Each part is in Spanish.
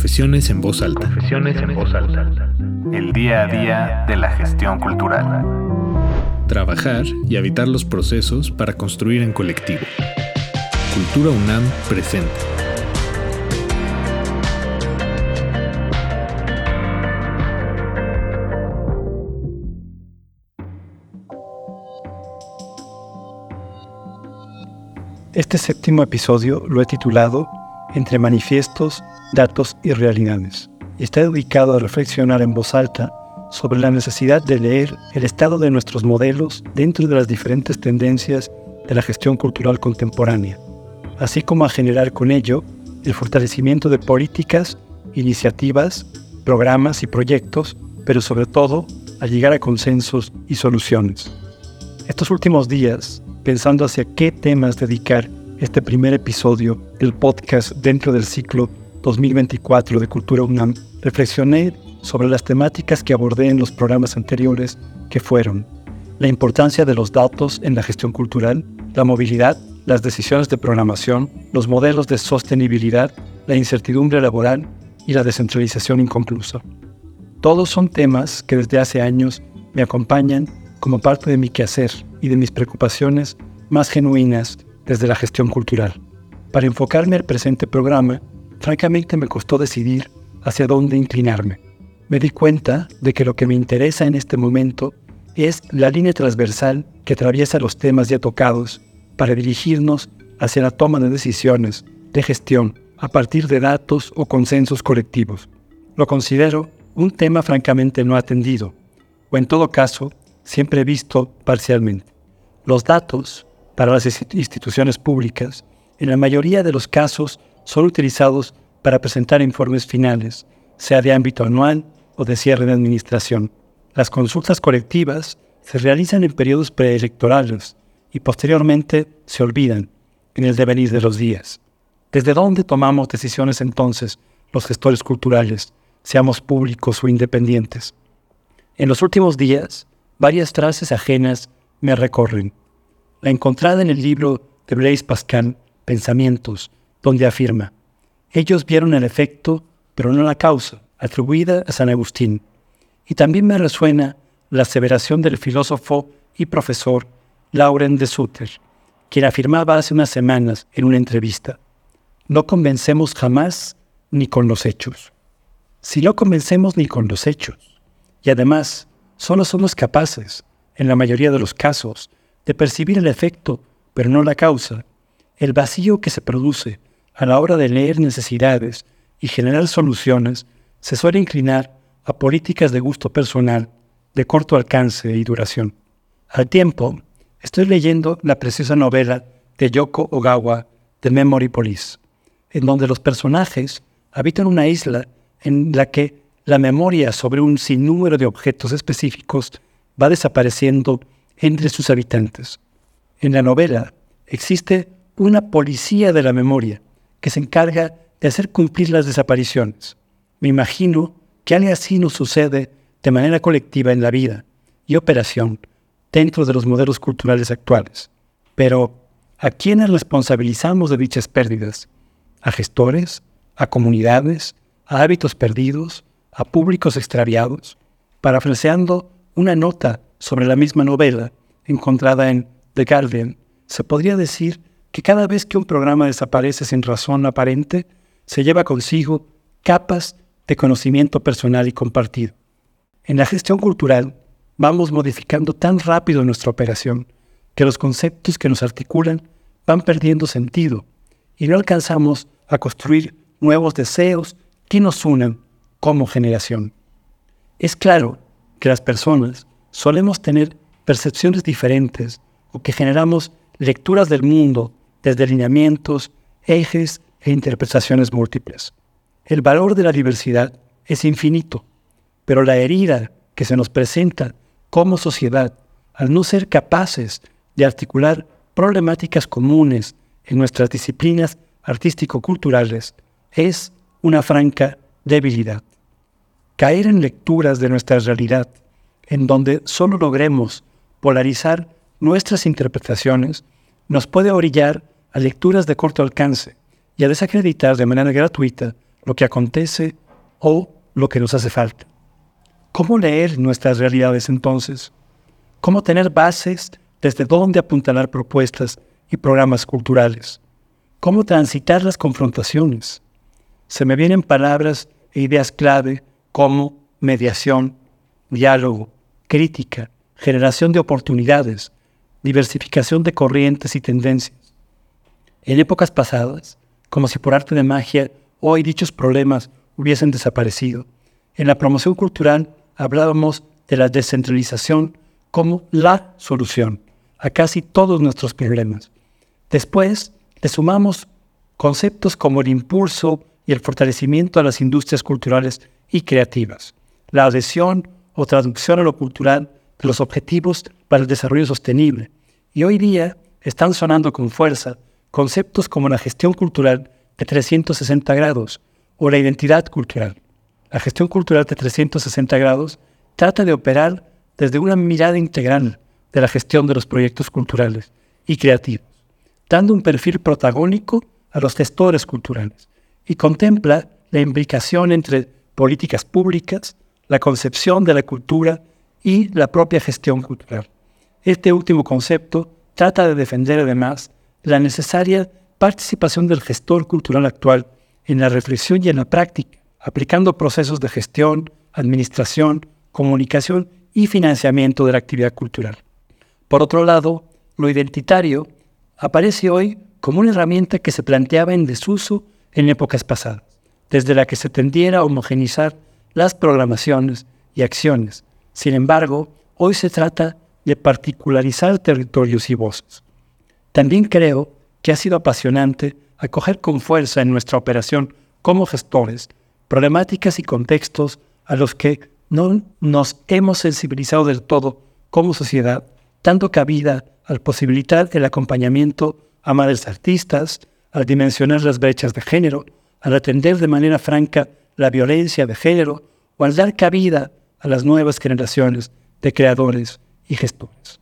Confesiones en voz alta. Confesiones en voz alta. El día a día de la gestión cultural. Trabajar y habitar los procesos para construir en colectivo. Cultura UNAM presente. Este séptimo episodio lo he titulado Entre manifiestos, datos y realidades. Está dedicado a reflexionar en voz alta sobre la necesidad de leer el estado de nuestros modelos dentro de las diferentes tendencias de la gestión cultural contemporánea, así como a generar con ello el fortalecimiento de políticas, iniciativas, programas y proyectos, pero sobre todo a llegar a consensos y soluciones. Estos últimos días pensando hacia qué temas dedicar este primer episodio del podcast dentro del ciclo 2024 de Cultura UNAM, reflexioné sobre las temáticas que abordé en los programas anteriores que fueron la importancia de los datos en la gestión cultural, la movilidad, las decisiones de programación, los modelos de sostenibilidad, la incertidumbre laboral y la descentralización inconclusa. Todos son temas que desde hace años me acompañan como parte de mi quehacer y de mis preocupaciones más genuinas desde la gestión cultural. Para enfocarme al presente programa, francamente me costó decidir hacia dónde inclinarme. Me di cuenta de que lo que me interesa en este momento es la línea transversal que atraviesa los temas ya tocados para dirigirnos hacia la toma de decisiones de gestión a partir de datos o consensos colectivos. Lo considero un tema francamente no atendido, o en todo caso, siempre visto parcialmente. Los datos para las instituciones públicas, en la mayoría de los casos, son utilizados para presentar informes finales, sea de ámbito anual o de cierre de administración. Las consultas colectivas se realizan en periodos preelectorales y posteriormente se olvidan en el devenir de los días. ¿Desde dónde tomamos decisiones entonces los gestores culturales, seamos públicos o independientes? En los últimos días, varias frases ajenas me recorren. La encontrada en el libro de Blaise Pascal, Pensamientos, donde afirma, ellos vieron el efecto, pero no la causa, atribuida a San Agustín. Y también me resuena la aseveración del filósofo y profesor Lauren de Sutter, quien afirmaba hace unas semanas en una entrevista, no convencemos jamás ni con los hechos. Si no convencemos ni con los hechos, y además solo somos capaces, en la mayoría de los casos, de percibir el efecto, pero no la causa. El vacío que se produce a la hora de leer necesidades y generar soluciones se suele inclinar a políticas de gusto personal, de corto alcance y duración. Al tiempo, estoy leyendo la preciosa novela de Yoko Ogawa, The Memory Police, en donde los personajes habitan una isla en la que la memoria sobre un sinnúmero de objetos específicos va desapareciendo entre sus habitantes. En la novela existe una policía de la memoria que se encarga de hacer cumplir las desapariciones. Me imagino que algo así nos sucede de manera colectiva en la vida y operación dentro de los modelos culturales actuales. Pero, ¿a quiénes responsabilizamos de dichas pérdidas? ¿A gestores? ¿A comunidades? ¿A hábitos perdidos? a públicos extraviados, parafraseando una nota sobre la misma novela encontrada en The Guardian, se podría decir que cada vez que un programa desaparece sin razón aparente, se lleva consigo capas de conocimiento personal y compartido. En la gestión cultural, vamos modificando tan rápido nuestra operación que los conceptos que nos articulan van perdiendo sentido y no alcanzamos a construir nuevos deseos que nos unan como generación. Es claro que las personas solemos tener percepciones diferentes o que generamos lecturas del mundo desde lineamientos, ejes e interpretaciones múltiples. El valor de la diversidad es infinito, pero la herida que se nos presenta como sociedad al no ser capaces de articular problemáticas comunes en nuestras disciplinas artístico-culturales es una franca debilidad caer en lecturas de nuestra realidad, en donde solo logremos polarizar nuestras interpretaciones, nos puede orillar a lecturas de corto alcance y a desacreditar de manera gratuita lo que acontece o lo que nos hace falta. ¿Cómo leer nuestras realidades entonces? ¿Cómo tener bases desde dónde apuntalar propuestas y programas culturales? ¿Cómo transitar las confrontaciones? Se me vienen palabras e ideas clave como mediación, diálogo, crítica, generación de oportunidades, diversificación de corrientes y tendencias. En épocas pasadas, como si por arte de magia hoy dichos problemas hubiesen desaparecido, en la promoción cultural hablábamos de la descentralización como la solución a casi todos nuestros problemas. Después le sumamos conceptos como el impulso y el fortalecimiento a las industrias culturales y creativas, la adhesión o traducción a lo cultural de los objetivos para el desarrollo sostenible. Y hoy día están sonando con fuerza conceptos como la gestión cultural de 360 grados o la identidad cultural. La gestión cultural de 360 grados trata de operar desde una mirada integral de la gestión de los proyectos culturales y creativos, dando un perfil protagónico a los gestores culturales y contempla la implicación entre políticas públicas, la concepción de la cultura y la propia gestión cultural. Este último concepto trata de defender además la necesaria participación del gestor cultural actual en la reflexión y en la práctica, aplicando procesos de gestión, administración, comunicación y financiamiento de la actividad cultural. Por otro lado, lo identitario aparece hoy como una herramienta que se planteaba en desuso en épocas pasadas, desde la que se tendiera a homogenizar las programaciones y acciones. Sin embargo, hoy se trata de particularizar territorios y voces. También creo que ha sido apasionante acoger con fuerza en nuestra operación como gestores problemáticas y contextos a los que no nos hemos sensibilizado del todo como sociedad, dando cabida al posibilitar el acompañamiento a madres artistas, al dimensionar las brechas de género, al atender de manera franca la violencia de género o al dar cabida a las nuevas generaciones de creadores y gestores.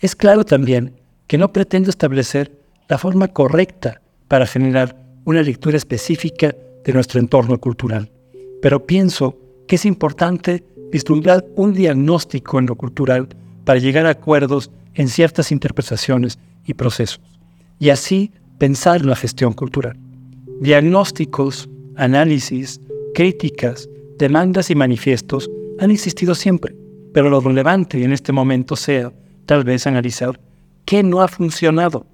Es claro también que no pretendo establecer la forma correcta para generar una lectura específica de nuestro entorno cultural, pero pienso que es importante vislumbrar un diagnóstico en lo cultural para llegar a acuerdos en ciertas interpretaciones y procesos, y así pensar en la gestión cultural. Diagnósticos, análisis, críticas, demandas y manifiestos han existido siempre, pero lo relevante en este momento sea, tal vez, analizar qué no ha funcionado,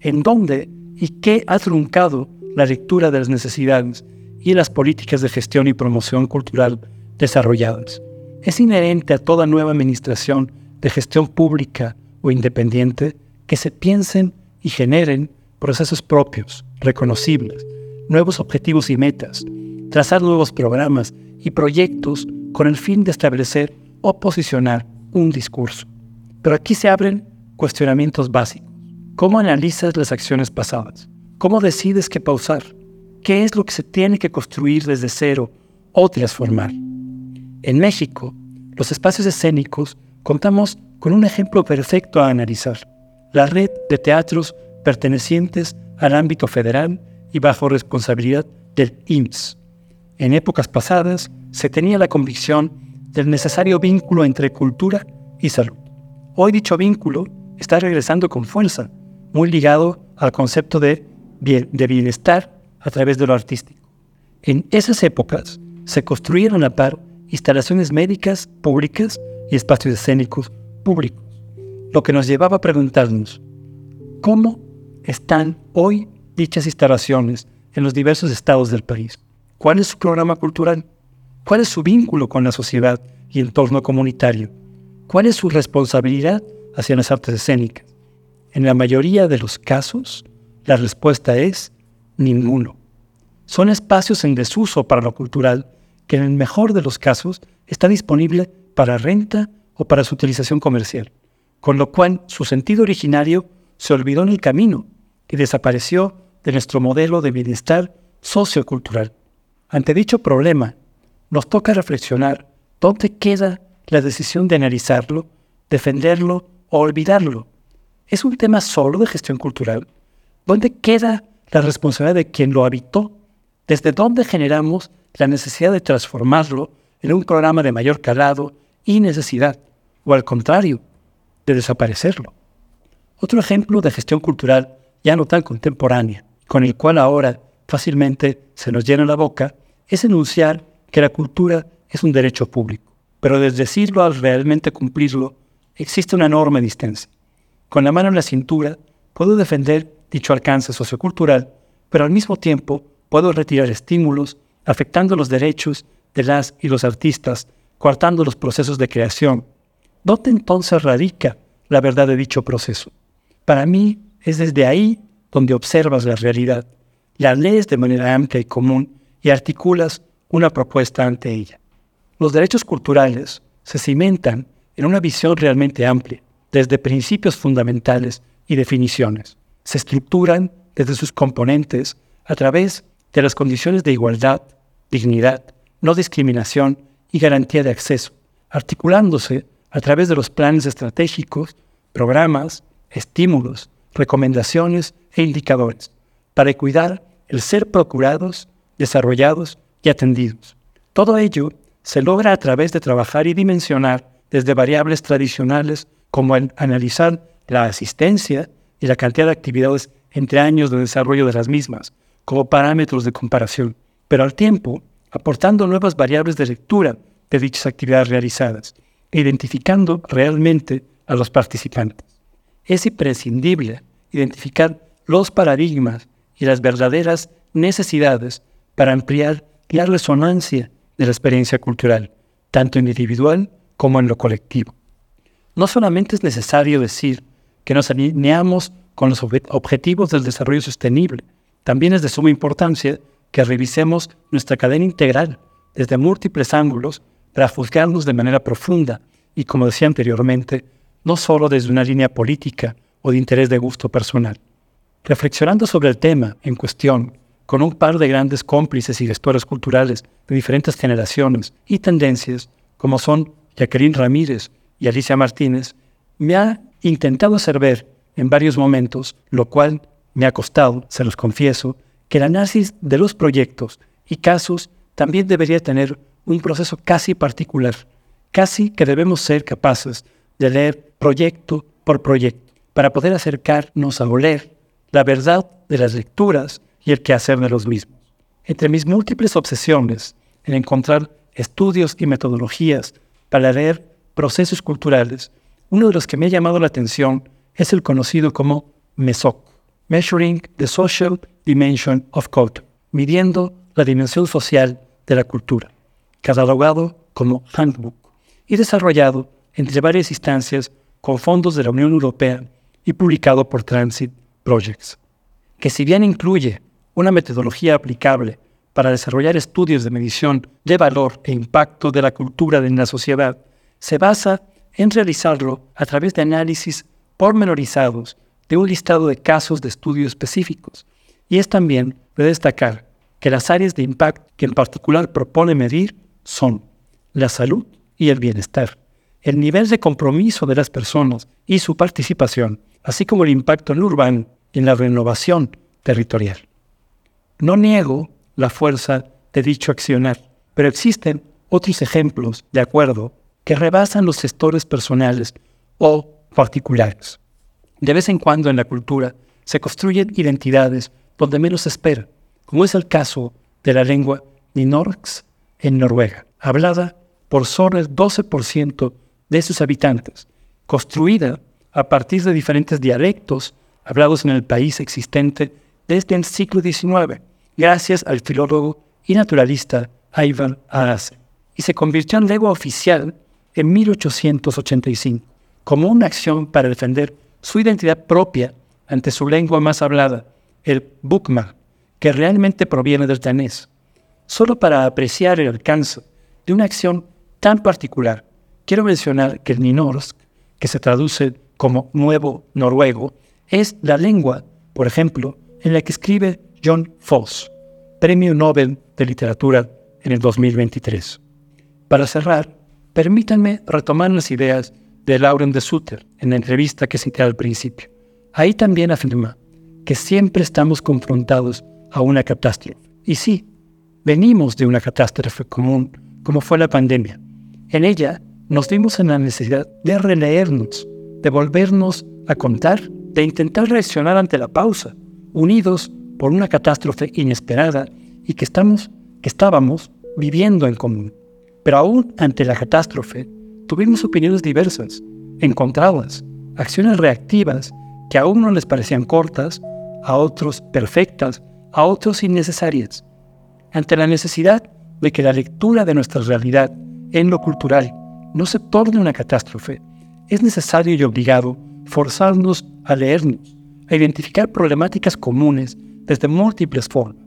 en dónde y qué ha truncado la lectura de las necesidades y las políticas de gestión y promoción cultural desarrolladas. Es inherente a toda nueva administración de gestión pública o independiente que se piensen y generen procesos propios, reconocibles, nuevos objetivos y metas, trazar nuevos programas y proyectos con el fin de establecer o posicionar un discurso. Pero aquí se abren cuestionamientos básicos. ¿Cómo analizas las acciones pasadas? ¿Cómo decides qué pausar? ¿Qué es lo que se tiene que construir desde cero o transformar? En México, los espacios escénicos contamos con un ejemplo perfecto a analizar, la red de teatros pertenecientes al ámbito federal y bajo responsabilidad del IMSS. En épocas pasadas se tenía la convicción del necesario vínculo entre cultura y salud. Hoy dicho vínculo está regresando con fuerza, muy ligado al concepto de, de bienestar a través de lo artístico. En esas épocas se construyeron a par instalaciones médicas públicas y espacios escénicos públicos, lo que nos llevaba a preguntarnos, ¿cómo están hoy dichas instalaciones en los diversos estados del país? ¿Cuál es su programa cultural? ¿Cuál es su vínculo con la sociedad y entorno comunitario? ¿Cuál es su responsabilidad hacia las artes escénicas? En la mayoría de los casos, la respuesta es ninguno. Son espacios en desuso para lo cultural que en el mejor de los casos está disponible para renta o para su utilización comercial, con lo cual su sentido originario se olvidó en el camino y desapareció de nuestro modelo de bienestar sociocultural. Ante dicho problema, nos toca reflexionar dónde queda la decisión de analizarlo, defenderlo o olvidarlo. ¿Es un tema solo de gestión cultural? ¿Dónde queda la responsabilidad de quien lo habitó ¿Desde dónde generamos la necesidad de transformarlo en un programa de mayor calado y necesidad? O al contrario, de desaparecerlo. Otro ejemplo de gestión cultural ya no tan contemporánea, con el cual ahora fácilmente se nos llena la boca, es enunciar que la cultura es un derecho público. Pero desde decirlo al realmente cumplirlo, existe una enorme distancia. Con la mano en la cintura, puedo defender dicho alcance sociocultural, pero al mismo tiempo puedo retirar estímulos afectando los derechos de las y los artistas, coartando los procesos de creación. ¿Dónde entonces radica la verdad de dicho proceso? Para mí es desde ahí donde observas la realidad, la lees de manera amplia y común y articulas una propuesta ante ella. Los derechos culturales se cimentan en una visión realmente amplia, desde principios fundamentales y definiciones. Se estructuran desde sus componentes a través de las condiciones de igualdad, dignidad, no discriminación y garantía de acceso, articulándose a través de los planes estratégicos, programas, estímulos, recomendaciones e indicadores, para cuidar el ser procurados, desarrollados y atendidos. Todo ello se logra a través de trabajar y dimensionar desde variables tradicionales como el analizar la asistencia y la cantidad de actividades entre años de desarrollo de las mismas, como parámetros de comparación, pero al tiempo aportando nuevas variables de lectura de dichas actividades realizadas, e identificando realmente a los participantes. Es imprescindible identificar los paradigmas y las verdaderas necesidades para ampliar la resonancia de la experiencia cultural, tanto individual como en lo colectivo. No solamente es necesario decir que nos alineamos con los objetivos del desarrollo sostenible, también es de suma importancia que revisemos nuestra cadena integral desde múltiples ángulos para juzgarnos de manera profunda y, como decía anteriormente, no solo desde una línea política o de interés de gusto personal. Reflexionando sobre el tema en cuestión, con un par de grandes cómplices y gestores culturales de diferentes generaciones y tendencias, como son Jacqueline Ramírez y Alicia Martínez, me ha intentado hacer ver en varios momentos, lo cual me ha costado, se los confieso, que el análisis de los proyectos y casos también debería tener un proceso casi particular, casi que debemos ser capaces de leer proyecto por proyecto para poder acercarnos a oler la verdad de las lecturas y el quehacer de los mismos. Entre mis múltiples obsesiones en encontrar estudios y metodologías para leer procesos culturales, uno de los que me ha llamado la atención es el conocido como MESOC, Measuring the Social Dimension of Culture, midiendo la dimensión social de la cultura, catalogado como Handbook y desarrollado entre varias instancias con fondos de la Unión Europea y publicado por Transit Projects, que si bien incluye una metodología aplicable para desarrollar estudios de medición de valor e impacto de la cultura en la sociedad, se basa en realizarlo a través de análisis pormenorizados de un listado de casos de estudio específicos. Y es también de destacar que las áreas de impacto que en particular propone medir son la salud y el bienestar, el nivel de compromiso de las personas y su participación, así como el impacto en lo urbano y en la renovación territorial. No niego la fuerza de dicho accionar, pero existen otros ejemplos de acuerdo que rebasan los sectores personales o particulares. De vez en cuando en la cultura se construyen identidades donde menos se espera, como es el caso de la lengua Ninorx en Noruega, hablada por solo el 12% de sus habitantes, construida a partir de diferentes dialectos hablados en el país existente desde el siglo XIX, gracias al filólogo y naturalista Ivar Arase, y se convirtió en lengua oficial en 1885, como una acción para defender su identidad propia ante su lengua más hablada, el Bukma, que realmente proviene del danés. Solo para apreciar el alcance de una acción tan particular, quiero mencionar que el Ninorsk, que se traduce como nuevo noruego, es la lengua, por ejemplo, en la que escribe John Foss, Premio Nobel de Literatura en el 2023. Para cerrar, permítanme retomar las ideas de Lauren de Sutter en la entrevista que cité al principio. Ahí también afirma que siempre estamos confrontados a una catástrofe. Y sí, Venimos de una catástrofe común, como fue la pandemia. En ella nos vimos en la necesidad de releernos, de volvernos a contar, de intentar reaccionar ante la pausa, unidos por una catástrofe inesperada y que, estamos, que estábamos viviendo en común. Pero aún ante la catástrofe, tuvimos opiniones diversas, encontradas, acciones reactivas que a unos les parecían cortas, a otros perfectas, a otros innecesarias. Ante la necesidad de que la lectura de nuestra realidad en lo cultural no se torne una catástrofe, es necesario y obligado forzarnos a leernos, a identificar problemáticas comunes desde múltiples formas.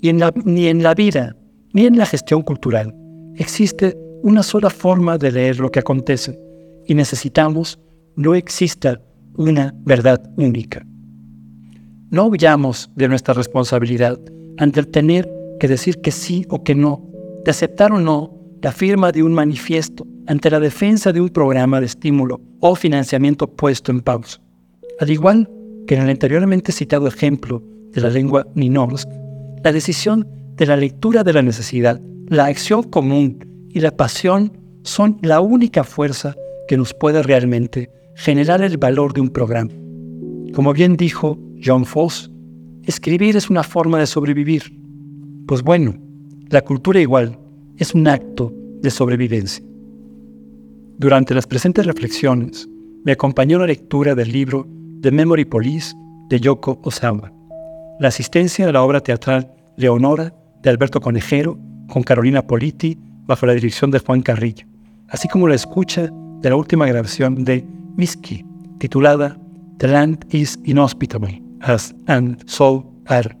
Y ni en la vida, ni en la gestión cultural, existe una sola forma de leer lo que acontece y necesitamos no exista una verdad única. No huyamos de nuestra responsabilidad ante el tener que decir que sí o que no, de aceptar o no la firma de un manifiesto ante la defensa de un programa de estímulo o financiamiento puesto en pausa. Al igual que en el anteriormente citado ejemplo de la lengua Ninorsk, la decisión de la lectura de la necesidad, la acción común y la pasión son la única fuerza que nos puede realmente generar el valor de un programa. Como bien dijo John Foss, escribir es una forma de sobrevivir. Pues bueno, la cultura igual es un acto de sobrevivencia. Durante las presentes reflexiones, me acompañó la lectura del libro The Memory Police de Yoko Osawa, la asistencia a la obra teatral Leonora de Alberto Conejero con Carolina Politi bajo la dirección de Juan Carrillo, así como la escucha de la última grabación de Miski, titulada The Land is Inhospitable, as and so are